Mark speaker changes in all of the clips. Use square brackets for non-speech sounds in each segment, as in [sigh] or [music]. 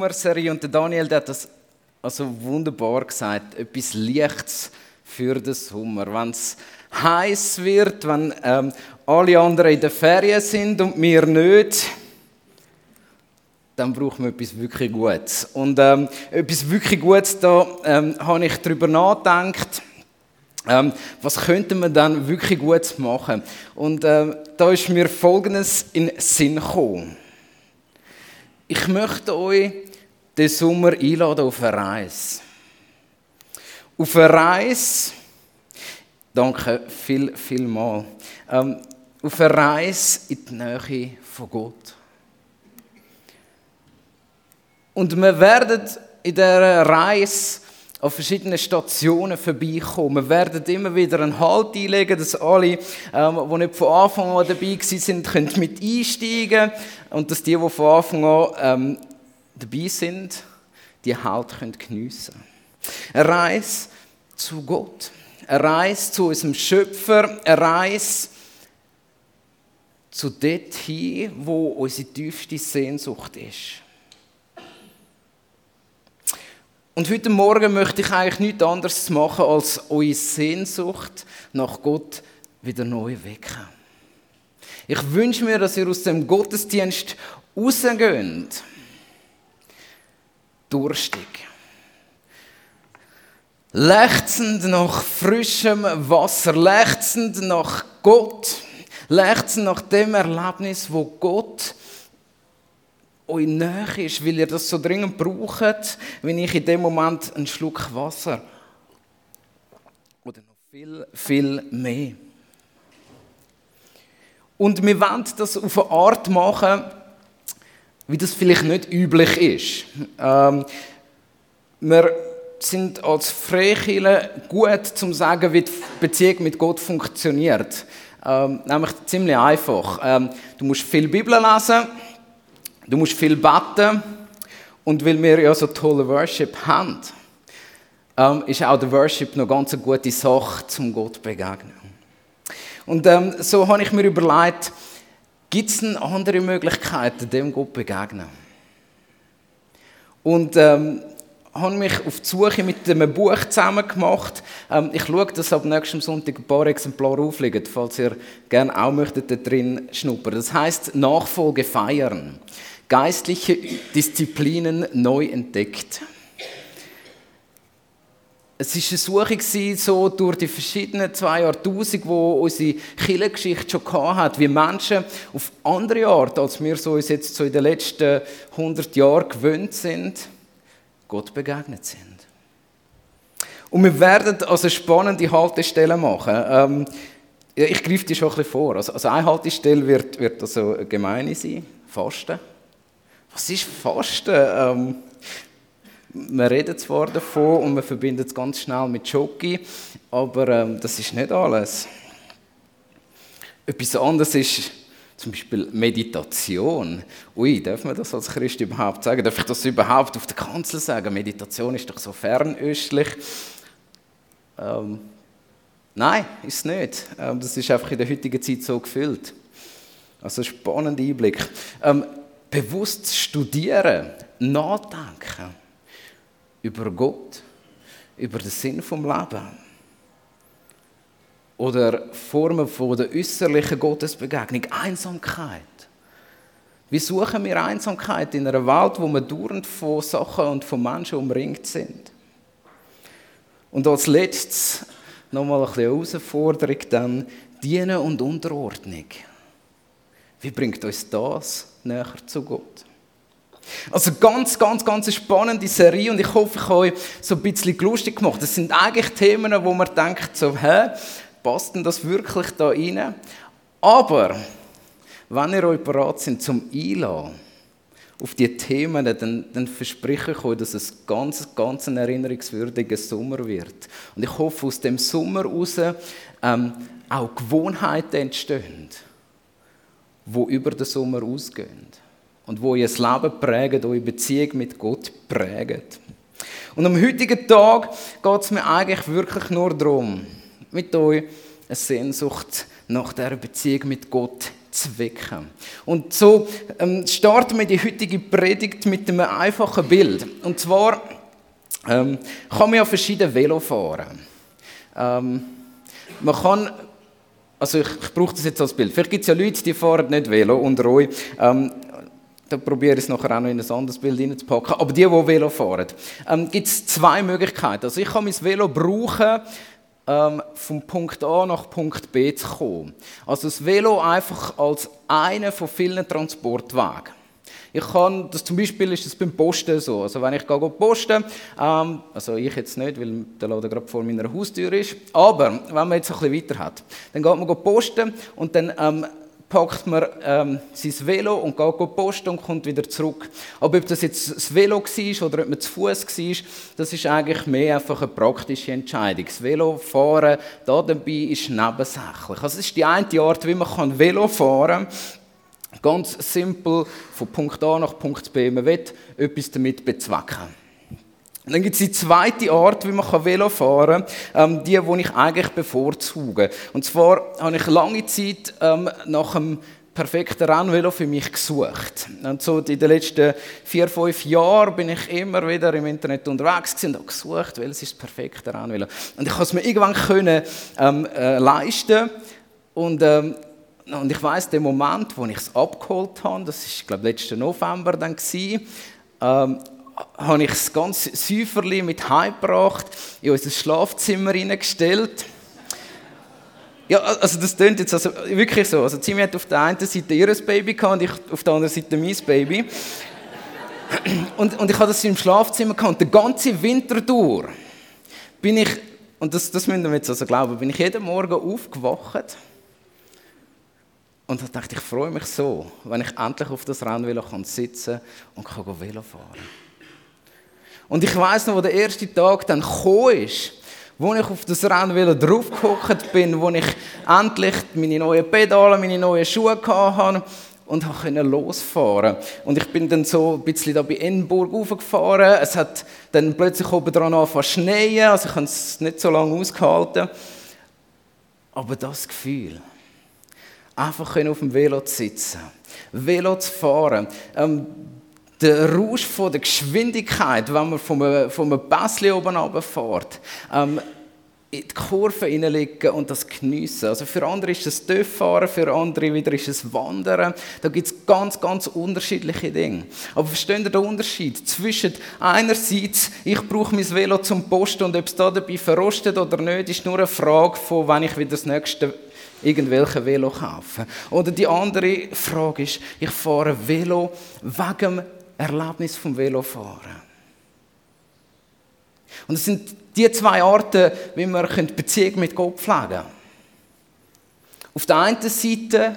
Speaker 1: Sommerserie und der Daniel der hat das also wunderbar gesagt. Etwas Lichts für den Sommer. Wenn es heiß wird, wenn ähm, alle anderen in der Ferien sind und wir nicht, dann brauchen wir etwas wirklich Gutes. Und ähm, etwas wirklich Gutes, da ähm, habe ich darüber nachgedacht, ähm, was könnte man dann wirklich Gutes machen. Und äh, da ist mir Folgendes in den Sinn gekommen. Ich möchte euch den Sommer einladen auf eine Reise. Auf eine Reise, danke viel, viel mal, ähm, auf eine Reise in die Nähe von Gott. Und wir werden in dieser Reise an verschiedenen Stationen vorbeikommen. Wir werden immer wieder einen Halt einlegen, dass alle, ähm, die nicht von Anfang an dabei können mit einsteigen und dass die, die von Anfang an ähm, dabei sind, die Halt geniessen können. Eine Reise zu Gott, eine Reise zu unserem Schöpfer, eine Reise zu dort hin, wo unsere tiefste Sehnsucht ist. Und heute Morgen möchte ich eigentlich nichts anderes machen, als eure Sehnsucht nach Gott wieder neu wecken. Ich wünsche mir, dass ihr aus dem Gottesdienst rausgeht. Durstig. Lechzend nach frischem Wasser, lechzend nach Gott, lechzend nach dem Erlebnis, wo Gott euch näher ist, weil ihr das so dringend braucht, wenn ich in dem Moment einen Schluck Wasser oder noch viel, viel mehr. Und wir wollen das auf eine Art machen, wie das vielleicht nicht üblich ist. Ähm, wir sind als Freikirche gut zum sagen, wie die Beziehung mit Gott funktioniert. Ähm, nämlich ziemlich einfach. Ähm, du musst viel Bibel lesen, Du musst viel beten und weil wir ja so tolle Worship haben, ähm, ist auch der Worship noch ganz eine gute Sache, zum Gott zu begegnen. Und ähm, so habe ich mir überlegt, gibt es andere Möglichkeiten, dem Gott begegnen? Und ähm, habe mich auf die Suche mit einem Buch zusammen gemacht. Ähm, ich schaue, dass ab nächstem Sonntag ein paar Exemplare aufliegen, falls ihr gerne auch möchtet da drin schnuppern. Das heißt Nachfolge feiern geistliche Disziplinen neu entdeckt. Es war eine Suche so durch die verschiedenen zwei Jahrtausende, wo unsere Kirchengeschichte schon hat, wie Menschen auf andere Art, als wir so uns jetzt so in den letzten 100 Jahren gewöhnt sind, Gott begegnet sind. Und wir werden also spannende Haltestellen machen. Ähm, ich greife die schon ein bisschen vor. Also, also eine Haltestelle wird, wird also eine Gemeinde sein, Fasten. Was ist Fasten? Ähm, wir reden zwar davon und wir verbinden es ganz schnell mit Schoki, aber ähm, das ist nicht alles. Etwas anderes ist zum Beispiel Meditation. Ui, darf man das als Christ überhaupt sagen? Darf ich das überhaupt auf der Kanzel sagen? Meditation ist doch so fernöstlich. Ähm, nein, ist es nicht. Ähm, das ist einfach in der heutigen Zeit so gefüllt. Also spannender Einblick. Ähm, bewusst studieren, nachdenken über Gott, über den Sinn vom Leben oder Formen von der äußerlichen Gottesbegegnung, Einsamkeit. Wie suchen wir Einsamkeit in einer Welt, wo wir dauernd von Sachen und von Menschen umringt sind? Und als letztes nochmal eine Herausforderung dann Dienen und Unterordnung. Wie bringt uns das näher zu Gott? Also ganz, ganz, ganz spannende Serie und ich hoffe, ich habe euch so ein bisschen lustig gemacht. Das sind eigentlich Themen, wo man denkt, so, hä, passt denn das wirklich da rein? Aber, wenn ihr euch bereit sind zum Einladen auf diese Themen, dann, dann verspreche ich euch, dass es ganz, ganz ein erinnerungswürdiger Sommer wird. Und ich hoffe, aus dem Sommer heraus ähm, auch Gewohnheiten entstehen wo über den Sommer ausgehen und wo ihr Leben prägen, eure Beziehung mit Gott prägen. Und am heutigen Tag geht es mir eigentlich wirklich nur darum, mit euch eine Sehnsucht nach der Beziehung mit Gott zu wecken. Und so ähm, starten wir die heutige Predigt mit einem einfachen Bild. Und zwar ähm, kann man ja verschiedene Velo fahren. Ähm, man kann also ich, ich brauche das jetzt als Bild. Vielleicht gibt es ja Leute, die fahren nicht Velo unter euch. Ähm, da probiere ich es nachher auch noch in ein anderes Bild reinzupacken. Aber die, die Velo fahren, ähm, gibt es zwei Möglichkeiten. Also ich kann mein Velo brauchen, ähm, vom Punkt A nach Punkt B zu kommen. Also das Velo einfach als einer von vielen Transportwegen. Ich kann, das zum Beispiel ist das beim Posten so. Also wenn ich gehe posten, ähm, also ich jetzt nicht, weil der Laden gerade vor meiner Haustür ist, aber wenn man jetzt ein bisschen weiter hat, dann geht man posten und dann ähm, packt man ähm, sein Velo und geht posten und kommt wieder zurück. Aber ob das jetzt das Velo war oder ob man zu Fuß war, das ist eigentlich mehr einfach eine praktische Entscheidung. Das Velofahren da dabei ist nebensächlich. Also es ist die eine Art, wie man Velo fahren kann. Ganz simpel, von Punkt A nach Punkt B. Man will etwas damit bezwecken. Dann gibt es die zweite Art, wie man Velo fahren kann, ähm, die, die ich eigentlich bevorzuge. Und zwar habe ich lange Zeit ähm, nach einem perfekten Rennvelo für mich gesucht. Und so in den letzten vier, fünf Jahren bin ich immer wieder im Internet unterwegs und habe gesucht, welches ist das perfekte Rennvelo. Und ich konnte es mir irgendwann können, ähm, äh, leisten und ähm, und ich weiß, der Moment, wo ich es abgeholt habe, das ist, glaube letzten November dann ähm, habe ich das ganze Säuferli mit heimgebracht, in unser Schlafzimmer hineingestellt. Ja, also das klingt jetzt also wirklich so. Also Zimi hat auf der einen Seite ihr Baby gehabt und ich auf der anderen Seite mein Baby. Und, und ich hatte das im Schlafzimmer gehabt. Und den ganzen Winter durch bin ich, und das, das müssen wir jetzt also glauben, bin ich jeden Morgen aufgewacht und da dachte ich, freue mich so, wenn ich endlich auf das Rennvelo kann und kann Velo fahren. Und ich weiß noch, wo der erste Tag dann gekommen ist, wo ich auf das Rennvelo draufgehockt bin, wo ich endlich meine neuen Pedale, meine neuen Schuhe hatte und konnte losfahren. Und ich bin dann so ein bisschen da bei Enburg raufgefahren. Es hat dann plötzlich oben dran angefangen zu schneien, also ich habe es nicht so lange ausgehalten. Aber das Gefühl, einfach auf dem Velo zu sitzen, Velo zu fahren. Ähm, der Rausch von der Geschwindigkeit, wenn man von einem, Pässchen oben runterfährt, ähm, in die Kurve hineinlegen und das geniessen. Also für andere ist es Töffahren, für andere wieder ist es Wandern. Da gibt es ganz, ganz unterschiedliche Dinge. Aber versteht ihr den Unterschied zwischen einerseits, ich brauche mein Velo zum Posten und ob es da dabei verrostet oder nicht, ist nur eine Frage von, wann ich wieder das nächste irgendwelche Velo kaufen. Oder die andere Frage ist, ich fahre Velo wegen Erlebnis vom Velofahren. Und es sind die zwei Arten, wie man Beziehung mit Gott pflegen kann. Auf der einen Seite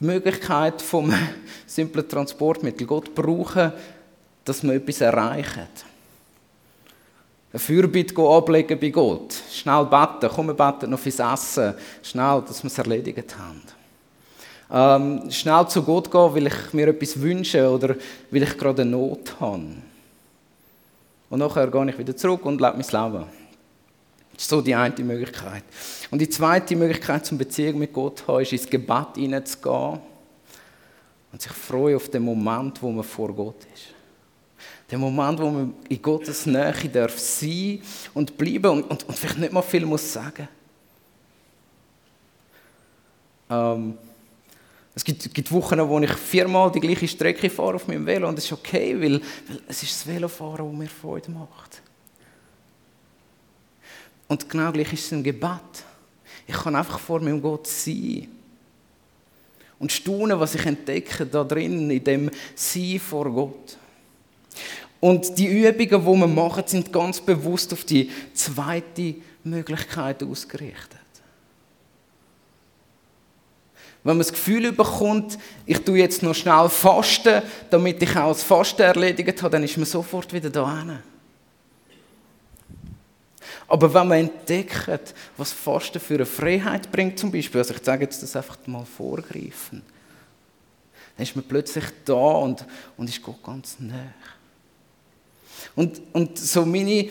Speaker 1: die Möglichkeit vom [laughs] simplen Transportmittel Gott brauchen, dass man etwas erreicht eine Fürbitte ablegen bei Gott. Schnell beten, komm, wir beten noch fürs Essen. Schnell, dass wir es erledigt haben. Ähm, schnell zu Gott gehen, weil ich mir etwas wünsche oder weil ich gerade eine Not habe. Und nachher gehe ich wieder zurück und lebe mein Leben. Das ist so die eine Möglichkeit. Und die zweite Möglichkeit, zum Beziehung mit Gott zu haben, ist ins Gebet hineinzugehen und sich freuen auf den Moment, wo man vor Gott ist. Der Moment, wo man in Gottes Nähe darf sein und bleiben und, und, und vielleicht nicht mal viel muss sagen. Ähm, es gibt, gibt, Wochen, wo ich viermal die gleiche Strecke fahre auf meinem Velo und das ist okay, weil, weil es ist das Velofahren, das mir Freude macht. Und genau gleich ist es ein Gebet. Ich kann einfach vor meinem Gott sein und staunen, was ich entdecke da drin, in dem Sein vor Gott. Und die Übungen, die wir machen, sind ganz bewusst auf die zweite Möglichkeit ausgerichtet. Wenn man das Gefühl bekommt, ich tue jetzt noch schnell Fasten, damit ich auch das Fasten erledigt habe, dann ist man sofort wieder da. Aber wenn man entdeckt, was Fasten für eine Freiheit bringt, zum Beispiel, also ich sage jetzt das einfach mal vorgreifen, dann ist man plötzlich da und, und ist Gott ganz nah. Und, und so meine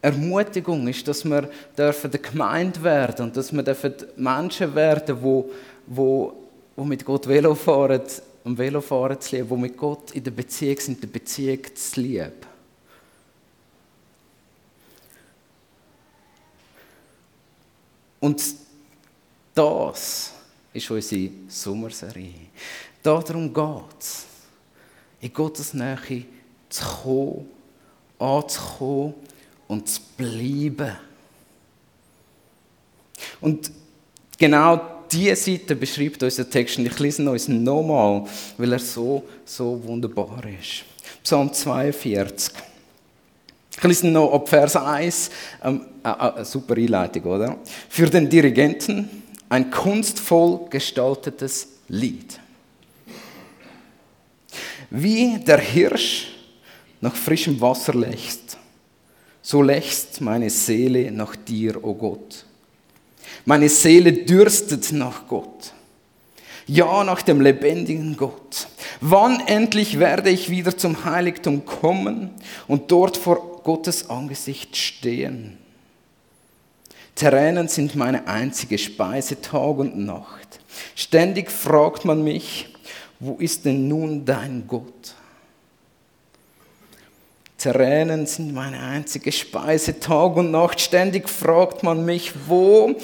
Speaker 1: Ermutigung ist, dass wir dürfen der Gemeinde werden und dass wir dürfen Menschen werden, wo, wo, wo mit Gott Velo fahren, um Velofahren zu lieben, wo mit Gott in der Beziehung sind, in der Beziehung zu lieben. Und das ist unsere Sommerserie. Darum geht es, in Gottes Nähe zu kommen, anzukommen und zu bleiben. Und genau diese Seite beschreibt unser Text und ich lese ihn uns nochmal, weil er so, so wunderbar ist. Psalm 42. Ich lese noch ab Vers 1. Ähm, äh, äh, super Einleitung, oder? Für den Dirigenten ein kunstvoll gestaltetes Lied. Wie der Hirsch nach frischem Wasser lechzt, so lechzt meine Seele nach dir, o oh Gott. Meine Seele dürstet nach Gott. Ja, nach dem lebendigen Gott. Wann endlich werde ich wieder zum Heiligtum kommen und dort vor Gottes Angesicht stehen? Tränen sind meine einzige Speise Tag und Nacht. Ständig fragt man mich, wo ist denn nun dein Gott? Tränen sind meine einzige Speise Tag und Nacht. Ständig fragt man mich, wo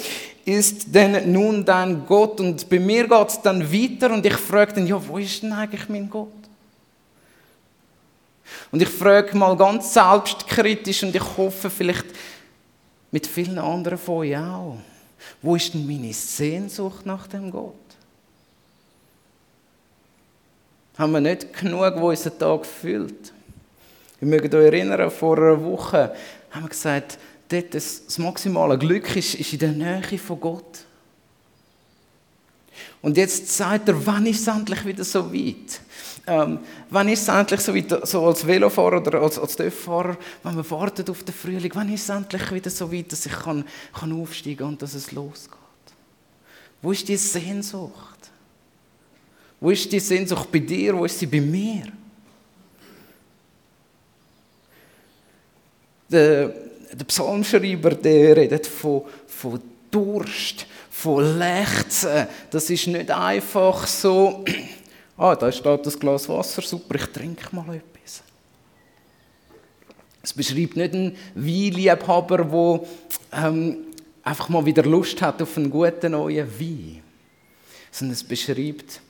Speaker 1: ist denn nun dein Gott? Und bei mir geht es dann weiter und ich frage dann, ja, wo ist denn eigentlich mein Gott? Und ich frage mal ganz selbstkritisch und ich hoffe vielleicht mit vielen anderen von euch auch, wo ist denn meine Sehnsucht nach dem Gott? Haben wir nicht genug, wo unser Tag füllt? Ihr mögt euch erinnern, vor einer Woche haben wir gesagt, dort das, das maximale Glück ist, ist in der Nähe von Gott. Und jetzt sagt er, wann ist es endlich wieder so weit? Ähm, wann ist es endlich so weit, so als Velofahrer oder als, als Dörffahrer, wenn man wartet auf den Frühling, wann ist es endlich wieder so weit, dass ich kann, kann aufsteigen und dass es losgeht? Wo ist die Sehnsucht? Wo ist die Sehnsucht bei dir? Wo ist sie bei mir? Der, der Psalmschreiber der redet von, von Durst, von Lechzen. Das ist nicht einfach so, [clears throat] ah, da steht das Glas Wasser, super, ich trinke mal etwas. Es beschreibt nicht einen Weinliebhaber, der ähm, einfach mal wieder Lust hat auf einen guten neuen Wein, sondern es beschreibt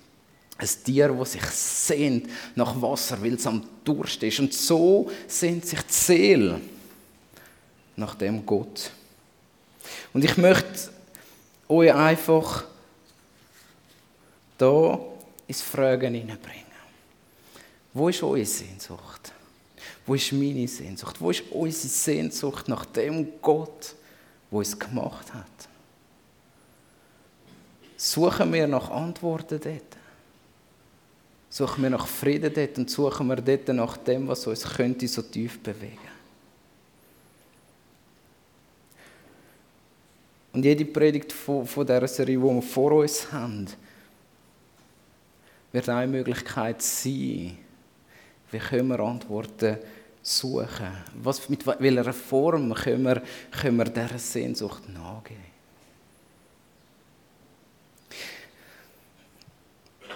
Speaker 1: ein Tier, das sich sehnt nach Wasser, weil es am Durst ist. Und so sehnt sich die Seele nach dem Gott. Und ich möchte euch einfach da ins Fragen hineinbringen. Wo ist eure Sehnsucht? Wo ist meine Sehnsucht? Wo ist unsere Sehnsucht nach dem Gott, wo es gemacht hat? Suchen wir nach Antworten dort? Suchen wir nach Frieden dort und suchen wir dort nach dem, was uns könnte so tief bewegen? Und jede Predigt von, von dieser Serie, die wir vor uns haben, wird eine Möglichkeit sein, wie können wir Antworten suchen? Was, mit welcher Form können wir, können wir dieser Sehnsucht nachgehen?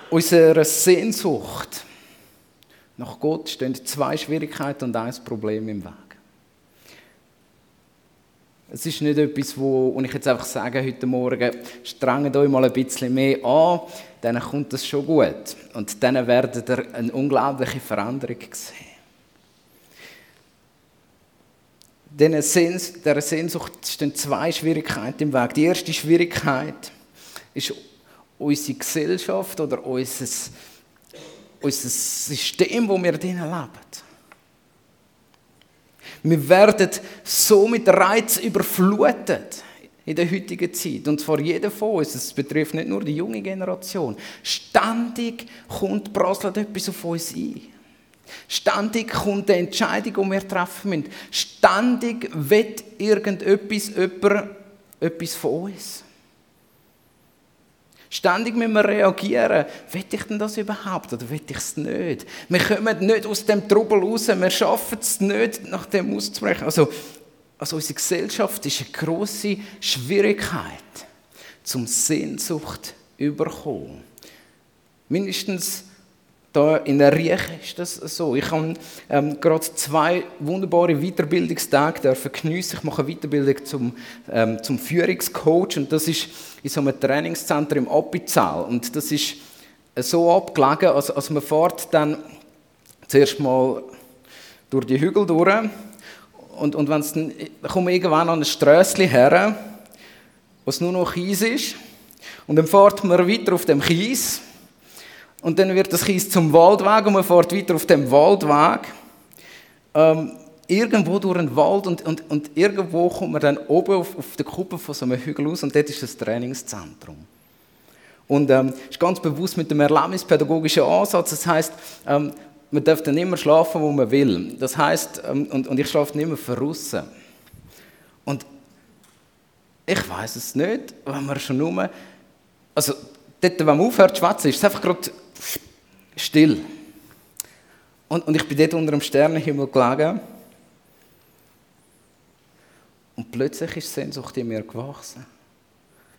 Speaker 1: Unsere Sehnsucht nach Gott stehen zwei Schwierigkeiten und ein Problem im Weg. Es ist nicht etwas, wo, wo ich jetzt einfach sage heute Morgen, strengt euch mal ein bisschen mehr an, dann kommt das schon gut. Und dann werdet ihr eine unglaubliche Veränderung sehen. Dieser Sehnsucht stehen zwei Schwierigkeiten im Weg. Die erste Schwierigkeit ist unsere Gesellschaft oder unser, unser System, wo wir drinnen leben. Wir werden so mit Reiz überflutet in der heutigen Zeit. Und zwar jeder von uns, es betrifft nicht nur die junge Generation. Ständig kommt, prasselt etwas auf uns ein. Ständig kommt eine Entscheidung, die wir treffen müssen. Ständig wird irgendetwas, jemand, etwas von uns. Ständig müssen wir reagieren. Will ich denn das überhaupt oder will ich es nicht? Wir kommen nicht aus dem Trubel raus. Wir schaffen es nicht, nach dem auszubrechen. Also, also unsere Gesellschaft ist eine große Schwierigkeit, zum Sehnsucht überkommen. Mindestens da in der Rieche ist das so. Ich habe ähm, gerade zwei wunderbare Weiterbildungstage dürfen geniessen. Ich mache eine Weiterbildung zum, ähm, zum Führungscoach und das ist in so einem Trainingszentrum im Appenzell. Und das ist so abgelegen, als, als man fährt dann zuerst mal durch die Hügel durch und, und wenn's dann, dann kommt irgendwann an ein Strössli her, wo es nur noch Kies ist und dann fährt man weiter auf dem Kies und dann wird das Kies zum Waldweg und man fährt weiter auf dem Waldweg. Ähm, irgendwo durch einen Wald und, und, und irgendwo kommt man dann oben auf, auf der Kuppe von so einem Hügel aus und dort ist das Trainingszentrum. Und ähm, ist ganz bewusst mit dem erlebnispädagogischen Ansatz. Das heißt, ähm, man darf dann immer schlafen, wo man will. Das heißt, ähm, und, und ich schlafe nicht mehr verrissen. Und ich weiß es nicht, wenn man schon nur, also dort, wenn man aufhört zu schwätzen, ist es einfach gerade still. Und, und ich bin dort unter dem Sternenhimmel gelegen. Und plötzlich ist Sehnsucht in mir gewachsen.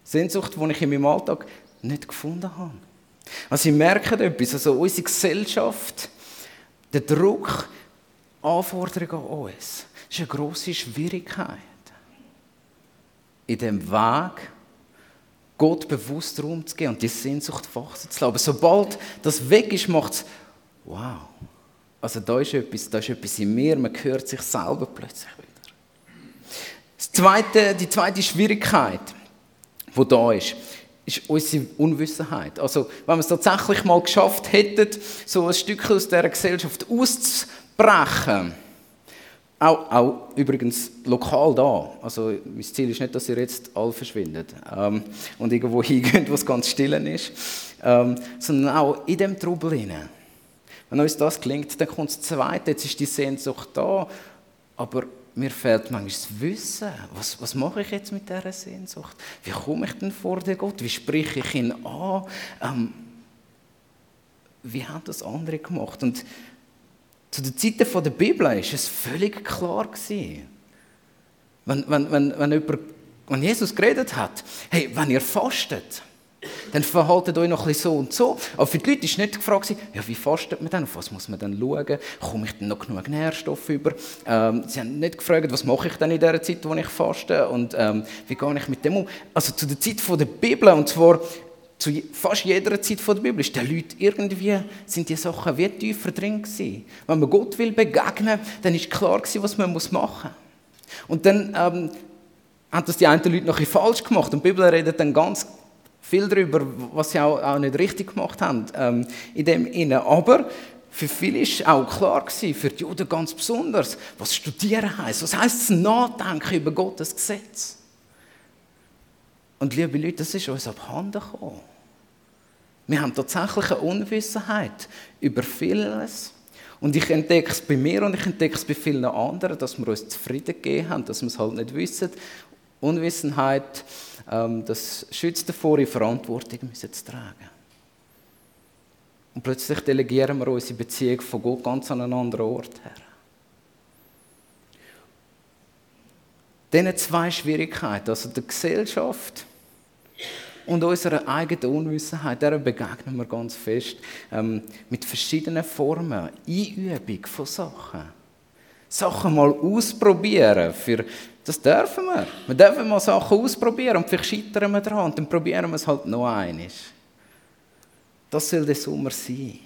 Speaker 1: Sehnsucht, die ich in meinem Alltag nicht gefunden habe. Also ich merke etwas, also unsere Gesellschaft, der Druck, Anforderungen an uns, ist eine grosse Schwierigkeit. In dem Weg, Gott bewusst Raum zu geben und die Sehnsucht wachsen zu lassen. Aber sobald das weg ist, macht es, wow, also da ist, etwas, da ist etwas in mir, man hört sich selber plötzlich wieder. Das zweite, die zweite Schwierigkeit, die da ist, ist unsere Unwissenheit. Also, wenn wir es tatsächlich mal geschafft hätten, so ein Stück aus dieser Gesellschaft auszubrechen, auch, auch, übrigens lokal da. Also mein Ziel ist nicht, dass ihr jetzt alle verschwindet ähm, und irgendwo [laughs] hingeht, wo es ganz still ist, ähm, sondern auch in dem Trubel hinein. Wenn uns das gelingt, dann kommt das Zweite. Jetzt ist die Sehnsucht da, aber mir fehlt manchmal das Wissen. Was, was mache ich jetzt mit dieser Sehnsucht? Wie komme ich denn vor den Gott? Wie spreche ich ihn an? Ähm, wie haben das andere gemacht? Und zu den Zeiten der Bibel war es völlig klar. Wenn, wenn, wenn, wenn, jemand, wenn Jesus geredet hat, hey, wenn ihr fastet, dann verhaltet euch noch ein bisschen so und so. Aber für die Leute war nicht gefragt, ja, wie fastet man denn? Auf was muss man dann schauen? Komme ich denn noch genug Nährstoffe über? Ähm, sie haben nicht gefragt, was mache ich denn in der Zeit, wo ich faste? Und ähm, wie gehe ich mit dem um? Also zu der Zeit der Bibel, und zwar zu fast jeder Zeit der Bibel ist den Leuten irgendwie, sind die Sachen wie tiefer drin gewesen. Wenn man Gott will begegnen, dann ist klar gewesen, was man machen muss. Und dann ähm, haben das die einen Leute noch ein falsch gemacht. Und die Bibel redet dann ganz viel darüber, was sie auch, auch nicht richtig gemacht haben ähm, in dem Innen. Aber für viele ist auch klar gewesen, für die Juden ganz besonders, was Studieren heißt. Was heißt es Nachdenken über Gottes Gesetz? Und liebe Leute, das ist uns abhanden gekommen. Wir haben tatsächlich eine Unwissenheit über vieles. Und ich entdecke es bei mir und ich entdecke es bei vielen anderen, dass wir uns zufrieden gegeben haben, dass wir es halt nicht wissen. Unwissenheit, ähm, das schützt davor, in Verantwortung müssen zu tragen. Und plötzlich delegieren wir unsere Beziehung von Gott ganz an einen anderen Ort her. Diese zwei Schwierigkeiten, also der Gesellschaft und unserer eigenen Unwissenheit, der begegnen wir ganz fest ähm, mit verschiedenen Formen, Einübung von Sachen. Sachen mal ausprobieren, für, das dürfen wir. Wir dürfen mal Sachen ausprobieren und vielleicht scheitern wir daran und dann probieren wir es halt noch einmal. Das soll der Sommer sein.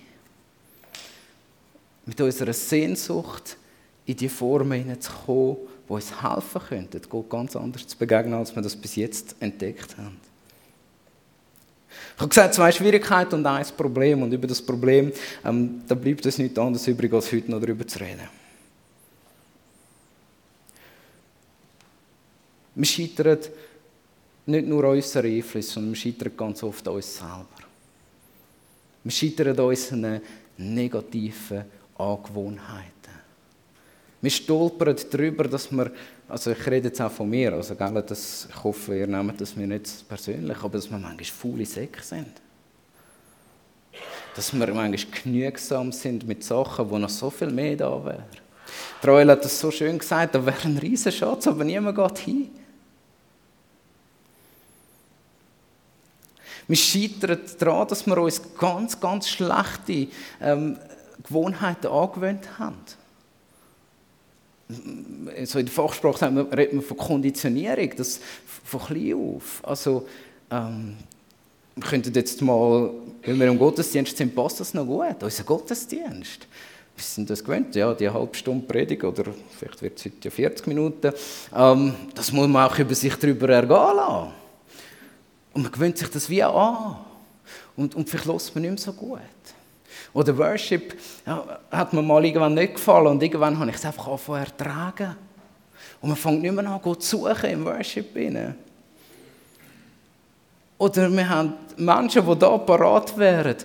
Speaker 1: Mit unserer Sehnsucht in die Formen hineinzukommen, die uns helfen könnten, Gott ganz anders zu begegnen, als wir das bis jetzt entdeckt haben. Ich habe gesagt, zwei Schwierigkeiten und ein Problem. Und über das Problem, ähm, da bleibt es nichts anderes übrig, als heute noch darüber zu reden. Wir scheitern nicht nur an unseren Einflüssen, sondern wir scheitern ganz oft an uns selber. Wir scheitern an unseren negativen Angewohnheiten. Wir stolpern darüber, dass wir, also ich rede jetzt auch von mir, also gell, das, ich hoffe, ihr nehmt das mir nicht persönlich, aber dass wir manchmal faule Säcke sind. Dass wir manchmal genügsam sind mit Sachen, wo noch so viel mehr da wäre. Troel hat das so schön gesagt, da wäre ein riesen Schatz, aber niemand geht hin. Wir scheitern daran, dass wir uns ganz, ganz schlechte ähm, Gewohnheiten angewöhnt haben. So in der Fachsprache redet man von Konditionierung, das von klein auf. Also, ähm, wir könnten jetzt mal, wenn wir im Gottesdienst sind, passt das noch gut, unser Gottesdienst. Wir sind das gewöhnt, ja, die halbe Stunde Predigt oder vielleicht wird es heute ja 40 Minuten. Ähm, das muss man auch über sich darüber ergehen lassen. Und man gewöhnt sich das wie an. Und, und vielleicht lässt man nicht mehr so gut. Oder Worship ja, hat mir mal irgendwann nicht gefallen und irgendwann habe ich es einfach angefangen ertragen. Und man fängt nicht mehr an, Gott zu suchen im Worship. Rein. Oder wir haben Menschen, die da parat wären,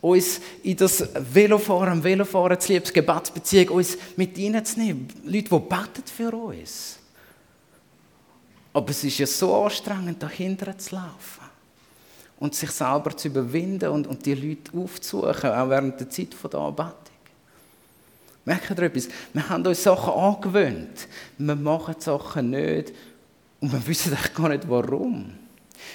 Speaker 1: uns in das Velofahren, Velofahren zu liebes Gebetsbeziehung, uns mit reinzunehmen. Leute, die beten für uns. Aber es ist ja so anstrengend, dahinter zu laufen. Und sich selber zu überwinden und, und die Leute aufzusuchen, auch während der Zeit der Anbetung. Merkt ihr etwas? Wir haben uns Sachen angewöhnt. Wir machen Sachen nicht und wir wissen eigentlich gar nicht, warum.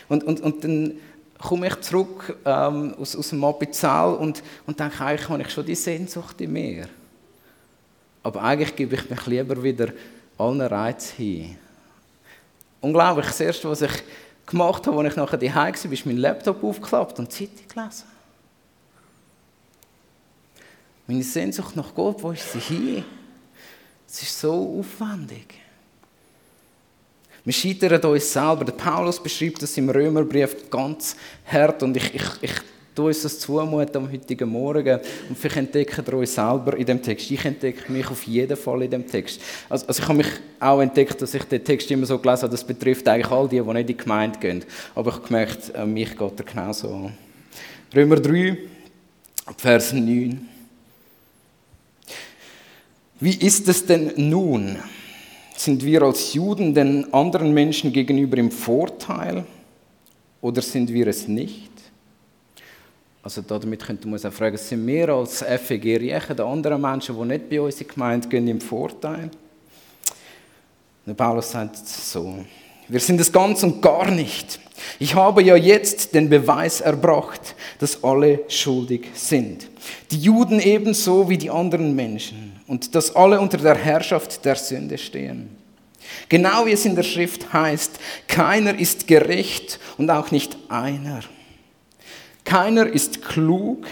Speaker 1: Und, und, und dann komme ich zurück ähm, aus, aus dem Appenzell und, und denke, eigentlich habe ich schon die Sehnsucht in mir. Aber eigentlich gebe ich mich lieber wieder allen Reizen hin Unglaublich, das Erste, was ich gemacht habe, als ich nachher die war, ist mein Laptop aufgeklappt und Zeitung gelesen. Meine Sehnsucht nach Gott, wo ist sie hin? Es ist so aufwendig. Wir scheitern uns selber. Der Paulus beschreibt das im Römerbrief ganz hart und ich, ich, ich Du uns das zumuten am heutigen Morgen und vielleicht entdecken wir uns selber in dem Text. Ich entdecke mich auf jeden Fall in dem Text. Also, also ich habe mich auch entdeckt, dass ich den Text immer so gelesen habe, das betrifft eigentlich all die, die nicht in die Gemeinde gehen. Aber ich habe gemerkt, äh, mich geht er genauso an. Römer 3, Vers 9. Wie ist es denn nun? Sind wir als Juden den anderen Menschen gegenüber im Vorteil oder sind wir es nicht? Also damit könnte man auch fragen, sind wir als FEG Riechen, die anderen Menschen, die nicht bei uns in Gemeinde gehen, im Vorteil? Der Paulus sagt so, wir sind es ganz und gar nicht. Ich habe ja jetzt den Beweis erbracht, dass alle schuldig sind. Die Juden ebenso wie die anderen Menschen und dass alle unter der Herrschaft der Sünde stehen. Genau wie es in der Schrift heißt, keiner ist gerecht und auch nicht einer. Keiner ist klug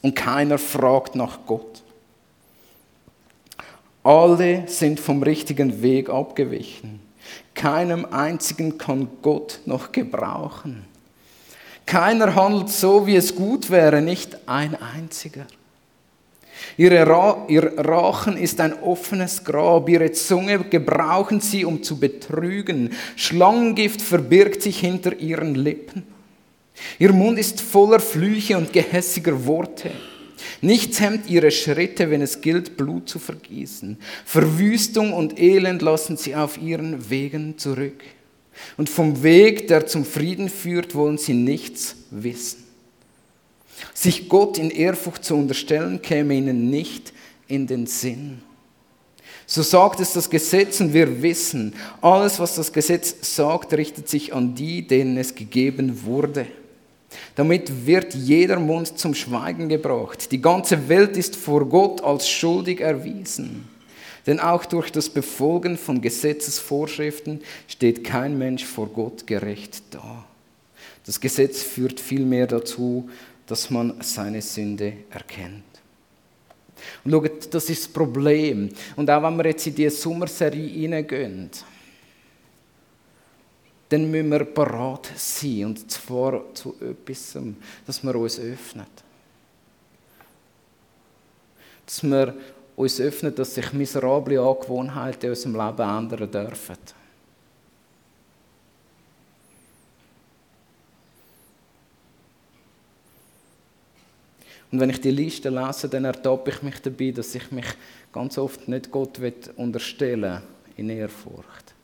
Speaker 1: und keiner fragt nach Gott. Alle sind vom richtigen Weg abgewichen. Keinem einzigen kann Gott noch gebrauchen. Keiner handelt so, wie es gut wäre, nicht ein einziger. Ihre Ra ihr Rachen ist ein offenes Grab, ihre Zunge gebrauchen sie, um zu betrügen. Schlangengift verbirgt sich hinter ihren Lippen. Ihr Mund ist voller Flüche und gehässiger Worte. Nichts hemmt ihre Schritte, wenn es gilt, Blut zu vergießen. Verwüstung und Elend lassen sie auf ihren Wegen zurück. Und vom Weg, der zum Frieden führt, wollen sie nichts wissen. Sich Gott in Ehrfurcht zu unterstellen, käme ihnen nicht in den Sinn. So sagt es das Gesetz und wir wissen, alles, was das Gesetz sagt, richtet sich an die, denen es gegeben wurde. Damit wird jeder Mund zum Schweigen gebracht. Die ganze Welt ist vor Gott als schuldig erwiesen. Denn auch durch das Befolgen von Gesetzesvorschriften steht kein Mensch vor Gott gerecht da. Das Gesetz führt vielmehr dazu, dass man seine Sünde erkennt. Und schaut, das ist das Problem. Und auch wenn wir jetzt in diese Sommerserie hineingehen, dann müssen wir parat sein und zwar zu etwas, dass wir uns öffnen. Dass wir uns öffnen, dass sich miserable Angewohnheiten in unserem Leben ändern dürfen. Und wenn ich die Liste lese, dann ertappe ich mich dabei, dass ich mich ganz oft nicht Gott unterstellen in Ehrfurcht.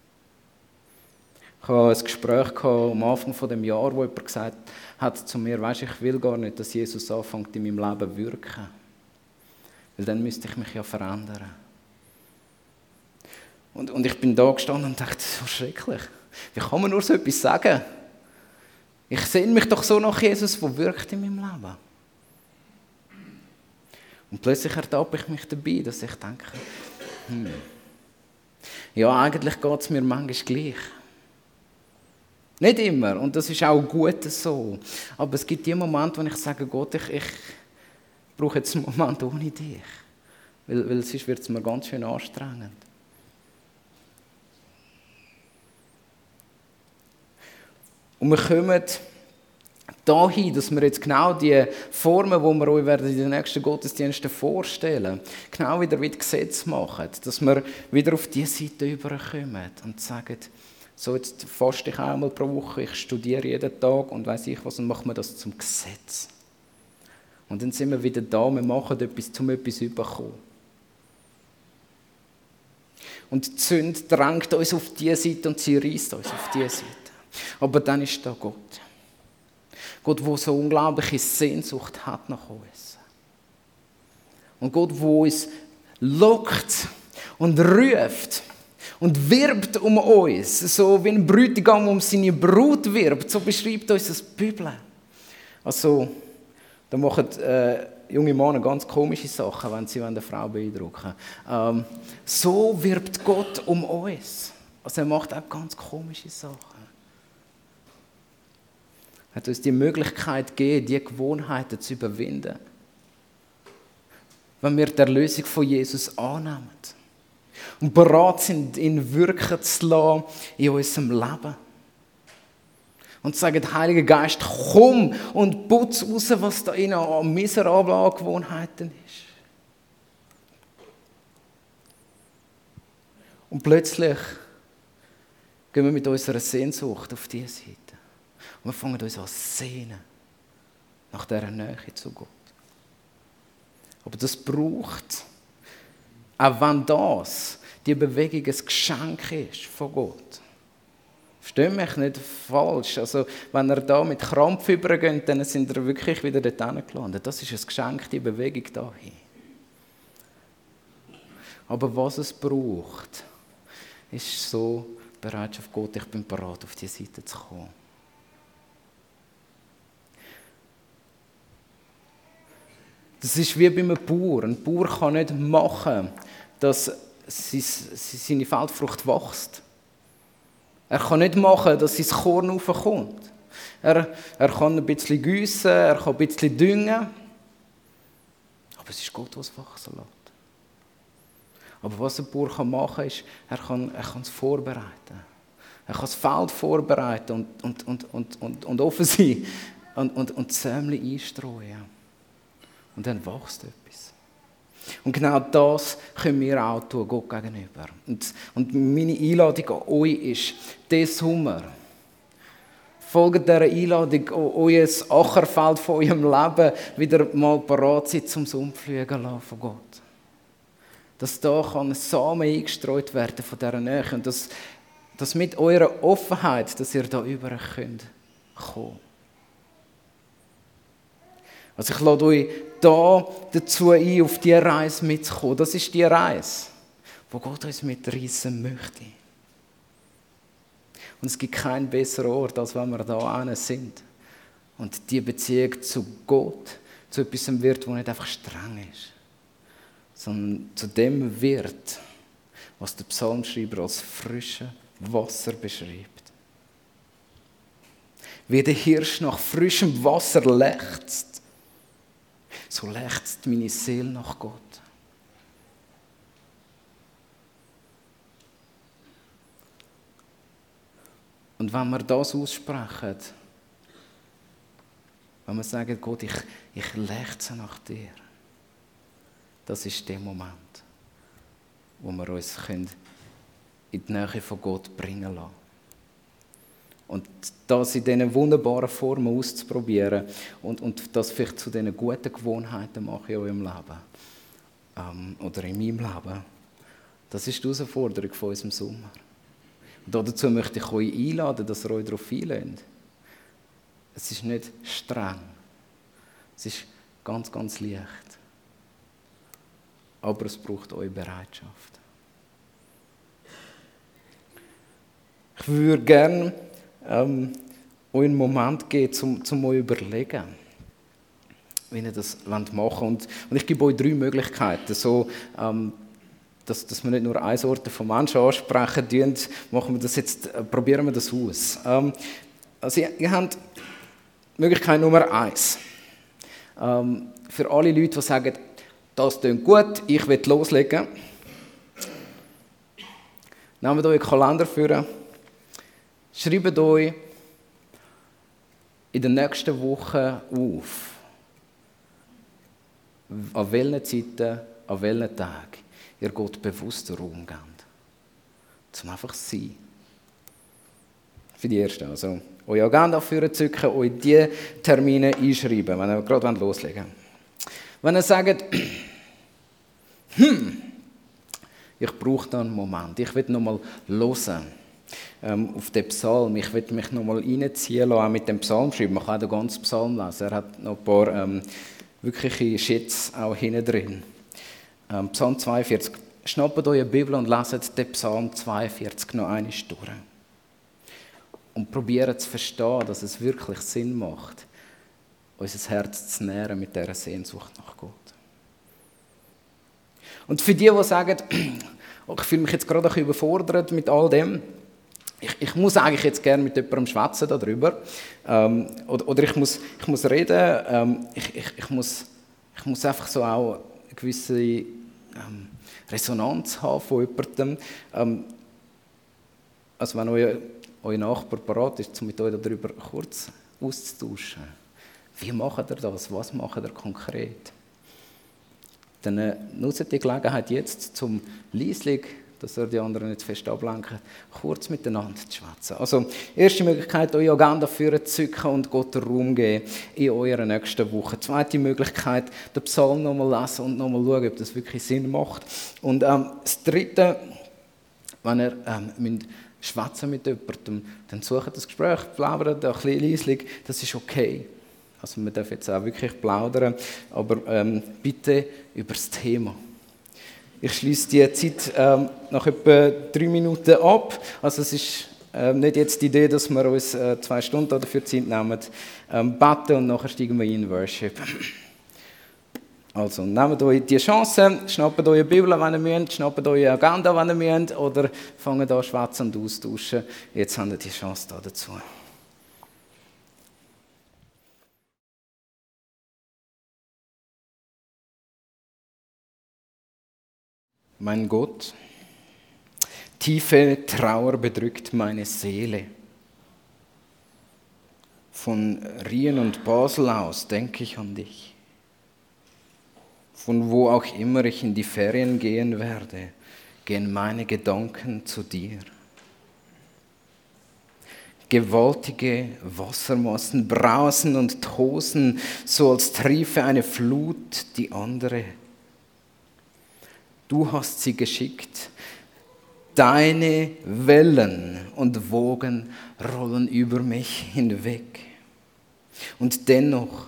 Speaker 1: Ich hatte ein Gespräch am Anfang des dem Jahr, wo jemand gesagt hat zu mir, weißt, ich will gar nicht, dass Jesus anfängt in meinem Leben wirken. Weil dann müsste ich mich ja verändern. Und, und ich bin da gestanden und dachte, so schrecklich. Wie kann man nur so etwas sagen? Ich sehe mich doch so nach Jesus, wo wirkt in meinem Leben. Und plötzlich ertappe ich mich dabei, dass ich denke, hm, ja, eigentlich geht es mir manchmal gleich. Nicht immer, und das ist auch gut so. Aber es gibt die Momente, wo ich sage, Gott, ich, ich brauche jetzt einen Moment ohne dich. Weil, weil sonst wird es mir ganz schön anstrengend. Und wir kommen dahin, dass wir jetzt genau die Formen, die wir euch werden in den nächsten Gottesdiensten vorstellen, genau wieder wie Gesetz machen, dass wir wieder auf diese Seite überkommen und sagen, so jetzt faste ich einmal pro Woche, ich studiere jeden Tag und weiß ich was und machen wir das zum Gesetz. Und dann sind wir wieder da, wir machen etwas, um etwas zu bekommen. Und die Sünde drängt uns auf diese Seite und sie reißt uns auf diese Seite. Aber dann ist da Gott. Gott, wo so unglaubliche Sehnsucht hat nach uns. Und Gott, wo uns lockt und ruft und wirbt um uns, so wie ein Bräutigam um seine Brut wirbt, so beschreibt uns das Bibel. Also, da machen äh, junge Männer ganz komische Sachen, wenn sie eine Frau beeindrucken. Ähm, so wirbt Gott um uns. Also er macht auch ganz komische Sachen hat uns die Möglichkeit gegeben, die Gewohnheiten zu überwinden. Wenn wir die Erlösung von Jesus annehmen bereit sind, ihn wirken zu lassen in unserem Leben. Und sagen, Heiliger Geist, komm und putz raus, was da innen an miserablen Gewohnheiten ist. Und plötzlich gehen wir mit unserer Sehnsucht auf diese Seite. Und wir fangen uns an sehnen nach dieser Nähe zu Gott. Aber das braucht, auch wenn das, die Bewegung ein Geschenk ist von Gott. Versteht mich nicht falsch. Also, wenn er da mit Krampf übergeht, dann sind er wirklich wieder dort gelandet. Das ist ein Geschenk, die Bewegung dahin. Aber was es braucht, ist so Bereitschaft, Gott, ich bin bereit, auf die Seite zu kommen. Das ist wie bei einem Bauer. Ein Bauer kann nicht machen, dass seine Feldfrucht wächst. Er kann nicht machen, dass sein Korn raufkommt. Er, er kann ein bisschen gießen, er kann ein bisschen düngen. Aber es ist Gott, es wachsen lässt. Aber was ein Bauer kann machen kann, ist, er kann, er kann es vorbereiten. Er kann das Feld vorbereiten und, und, und, und, und, und offen sein und, und, und Sämli einstreuen. Und dann wächst etwas. Und genau das können wir auch tun, Gott gegenüber. Und, und meine Einladung an euch ist, diesen Sommer, folgt dieser Einladung, euer Ackerfeld von eurem Leben wieder mal parat sein, zum Umfliegen von Gott. Dass da kann ein Samen eingestreut werden von dieser Nähe und dass, dass mit eurer Offenheit, dass ihr da über könnt. Also ich lade euch da dazu ein, auf diese Reise mitzukommen. Das ist die Reise, wo Gott uns mitreißen möchte. Und es gibt keinen besseren Ort, als wenn wir da sind. Und die Beziehung zu Gott zu etwas wird, wo nicht einfach streng ist, sondern zu dem wird, was der Psalmschreiber als frische Wasser beschreibt. Wie der Hirsch nach frischem Wasser lechzt, so lechzt meine Seele nach Gott. Und wenn wir das aussprechen, wenn wir sagen, Gott, ich, ich lechze nach dir, das ist der Moment, wo wir uns in die Nähe von Gott bringen lassen. Und das in diesen wunderbaren Formen auszuprobieren und, und das vielleicht zu diesen guten Gewohnheiten machen in eurem Leben ähm, oder in meinem Leben, das ist die Herausforderung von unserem Sommer. Und dazu möchte ich euch einladen, dass ihr euch darauf einlehnt. Es ist nicht streng. Es ist ganz, ganz leicht. aber es braucht eure Bereitschaft. Ich würde gerne ähm, euch einen Moment geben, um, um euch überlegen, wie ihr das machen wollt. Und, und ich gebe euch drei Möglichkeiten. So, ähm, dass, dass wir nicht nur eine Sorte von Menschen ansprechen, tun, machen wir das jetzt, äh, probieren wir das aus. Ähm, also ihr, ihr habt Möglichkeit Nummer eins. Ähm, für alle Leute, die sagen, das klingt gut, ich will loslegen. Nehmt einen Kalender für. Schreibt euch in den nächsten Wochen auf, an welchen Zeiten, an welchen Tagen ihr Gott bewusst Raum. Zum einfach sein. Für die Ersten. Also, eure Agenda führen, zücken, euch diese Termine einschreiben, wenn ihr gerade loslegen wollt. Wenn ihr sagt, [clears throat] hm, ich brauche da einen Moment, ich will nochmal hören ähm, auf den Psalm, ich will mich nochmal reinziehen lassen, auch mit dem Psalm schreiben, man kann den ganzen Psalm lesen, er hat noch ein paar ähm, wirkliche Schätze auch hinten drin. Ähm, Psalm 42, schnappt eure Bibel und leset den Psalm 42 noch eine durch. Und probiert zu verstehen, dass es wirklich Sinn macht, unser Herz zu nähren mit dieser Sehnsucht nach Gott. Und für die, die sagen, [clears throat] oh, ich fühle mich jetzt gerade ein bisschen überfordert mit all dem, ich, ich muss eigentlich jetzt gerne mit jemandem schwätzen darüber, ähm, oder, oder ich, muss, ich muss reden, ähm, ich, ich, ich, muss, ich muss einfach so auch eine gewisse ähm, Resonanz haben von jemandem. Ähm, also wenn euer, euer Nachbar parat ist, um mit euch darüber kurz auszutauschen. Wie macht er das? Was macht er konkret? Dann äh, nutzt die Gelegenheit jetzt zum leislich, dass er die anderen nicht fest ablenken, kurz miteinander zu schwätzen. Also, erste Möglichkeit, eure Agenda führen, zücken und Gott Raum geben in eurer nächsten Woche. Zweite Möglichkeit, den Psalm nochmal lesen und nochmal schauen, ob das wirklich Sinn macht. Und ähm, das Dritte, wenn ihr ähm, müsst schwätzen mit jemandem, dann sucht das Gespräch, plaudert ein bisschen leislich, das ist okay. Also man darf jetzt auch wirklich plaudern, aber ähm, bitte über das Thema. Ich schließe die Zeit ähm, nach etwa drei Minuten ab. Also es ist ähm, nicht jetzt die Idee, dass wir uns äh, zwei Stunden dafür Zeit nehmen, ähm, beten und nachher steigen wir in Worship. Also nehmt euch die Chance, schnappt eure Bibel, wenn ihr müsst, schnappt eure Agenda, wenn ihr müsst, oder fangt an schwätzen und austauschen. Jetzt habt ihr die Chance da dazu. Mein Gott. Tiefe Trauer bedrückt meine Seele. Von Rien und Basel aus denke ich an dich. Von wo auch immer ich in die Ferien gehen werde, gehen meine Gedanken zu dir. Gewaltige Wassermassen brausen und tosen, so als triefe eine Flut die andere Du hast sie geschickt. Deine Wellen und Wogen rollen über mich hinweg. Und dennoch,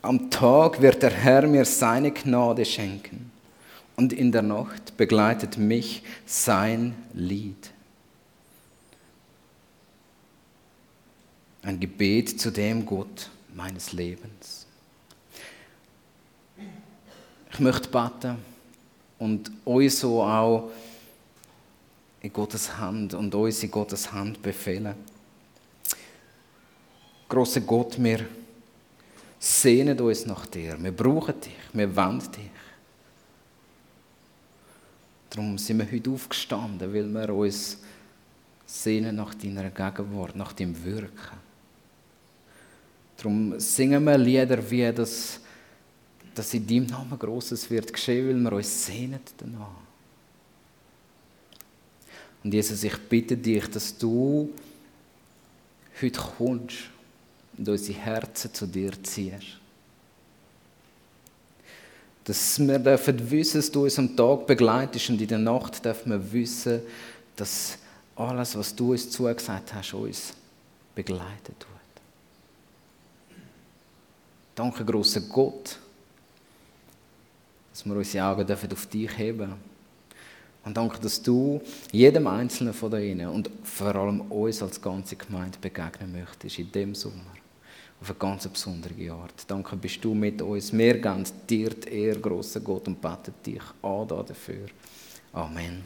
Speaker 1: am Tag wird der Herr mir seine Gnade schenken. Und in der Nacht begleitet mich sein Lied. Ein Gebet zu dem Gott meines Lebens. Ich möchte beten und euch so auch in Gottes Hand und uns in Gottes Hand befehlen. Großer Gott, wir sehnen uns nach dir. Wir brauchen dich. Wir wollen dich. Darum sind wir heute aufgestanden, weil wir uns sehnen nach deiner Gegenwart, nach deinem Wirken. Darum singen wir Lieder wie das dass in deinem Namen Großes wird geschehen, weil wir uns sehnen danach. Und Jesus, ich bitte dich, dass du heute kommst und unsere Herzen zu dir ziehst. Dass wir dürfen wissen, dass du uns am Tag begleitest und in der Nacht dürfen wir wissen, dass alles, was du uns zugesagt hast, uns begleitet tut. Danke, großer Gott dass wir unsere Augen auf dich heben dürfen. Und danke, dass du jedem Einzelnen von ihnen und vor allem uns als ganze Gemeinde begegnen möchtest in dem Sommer. Auf eine ganz besondere Art. Danke, bist du mit uns. Wir geben dir die Ehre, grosser Gott, und beten dich an dafür. Amen.